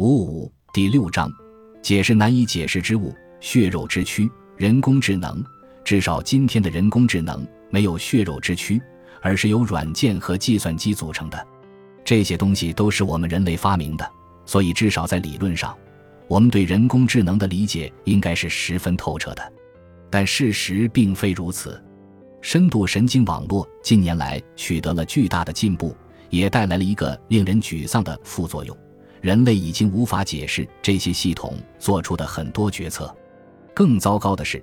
五五第六章，解释难以解释之物，血肉之躯。人工智能，至少今天的人工智能没有血肉之躯，而是由软件和计算机组成的。这些东西都是我们人类发明的，所以至少在理论上，我们对人工智能的理解应该是十分透彻的。但事实并非如此。深度神经网络近年来取得了巨大的进步，也带来了一个令人沮丧的副作用。人类已经无法解释这些系统做出的很多决策。更糟糕的是，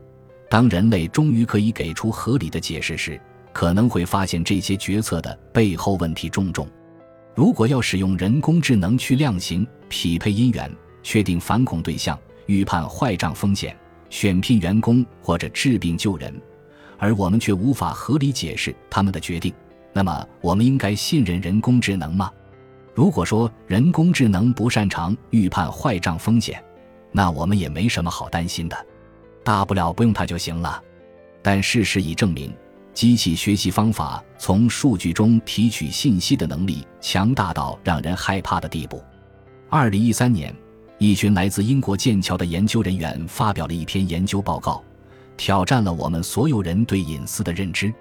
当人类终于可以给出合理的解释时，可能会发现这些决策的背后问题重重。如果要使用人工智能去量刑、匹配因缘、确定反恐对象、预判坏账风险、选聘员工或者治病救人，而我们却无法合理解释他们的决定，那么我们应该信任人工智能吗？如果说人工智能不擅长预判坏账风险，那我们也没什么好担心的，大不了不用它就行了。但事实已证明，机器学习方法从数据中提取信息的能力强大到让人害怕的地步。二零一三年，一群来自英国剑桥的研究人员发表了一篇研究报告，挑战了我们所有人对隐私的认知。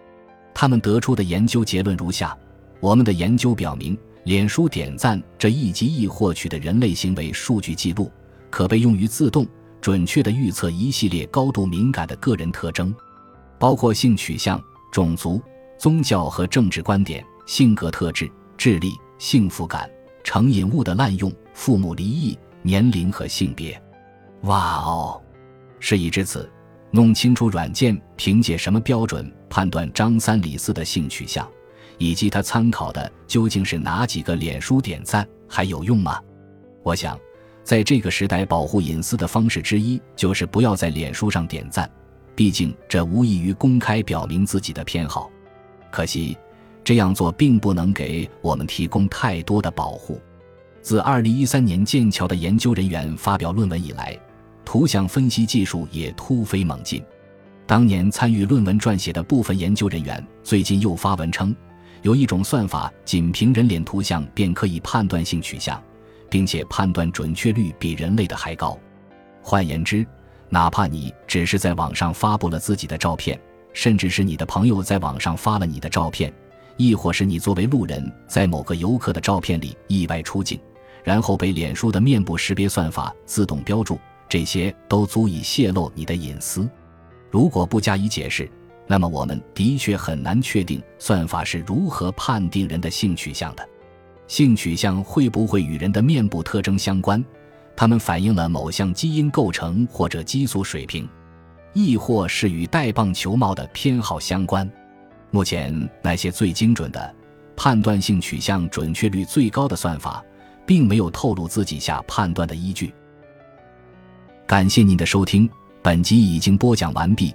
他们得出的研究结论如下：我们的研究表明。脸书点赞这一级易获取的人类行为数据记录，可被用于自动准确地预测一系列高度敏感的个人特征，包括性取向、种族、宗教和政治观点、性格特质、智力、幸福感、成瘾物的滥用、父母离异、年龄和性别。哇哦！事已至此，弄清楚软件凭借什么标准判断张三李四的性取向？以及他参考的究竟是哪几个脸书点赞还有用吗？我想，在这个时代，保护隐私的方式之一就是不要在脸书上点赞，毕竟这无异于公开表明自己的偏好。可惜，这样做并不能给我们提供太多的保护。自2013年剑桥的研究人员发表论文以来，图像分析技术也突飞猛进。当年参与论文撰写的部分研究人员最近又发文称。有一种算法，仅凭人脸图像便可以判断性取向，并且判断准确率比人类的还高。换言之，哪怕你只是在网上发布了自己的照片，甚至是你的朋友在网上发了你的照片，亦或是你作为路人在某个游客的照片里意外出镜，然后被脸书的面部识别算法自动标注，这些都足以泄露你的隐私。如果不加以解释，那么，我们的确很难确定算法是如何判定人的性取向的。性取向会不会与人的面部特征相关？它们反映了某项基因构成或者激素水平，亦或是与戴棒球帽的偏好相关？目前，那些最精准的判断性取向准确率最高的算法，并没有透露自己下判断的依据。感谢您的收听，本集已经播讲完毕。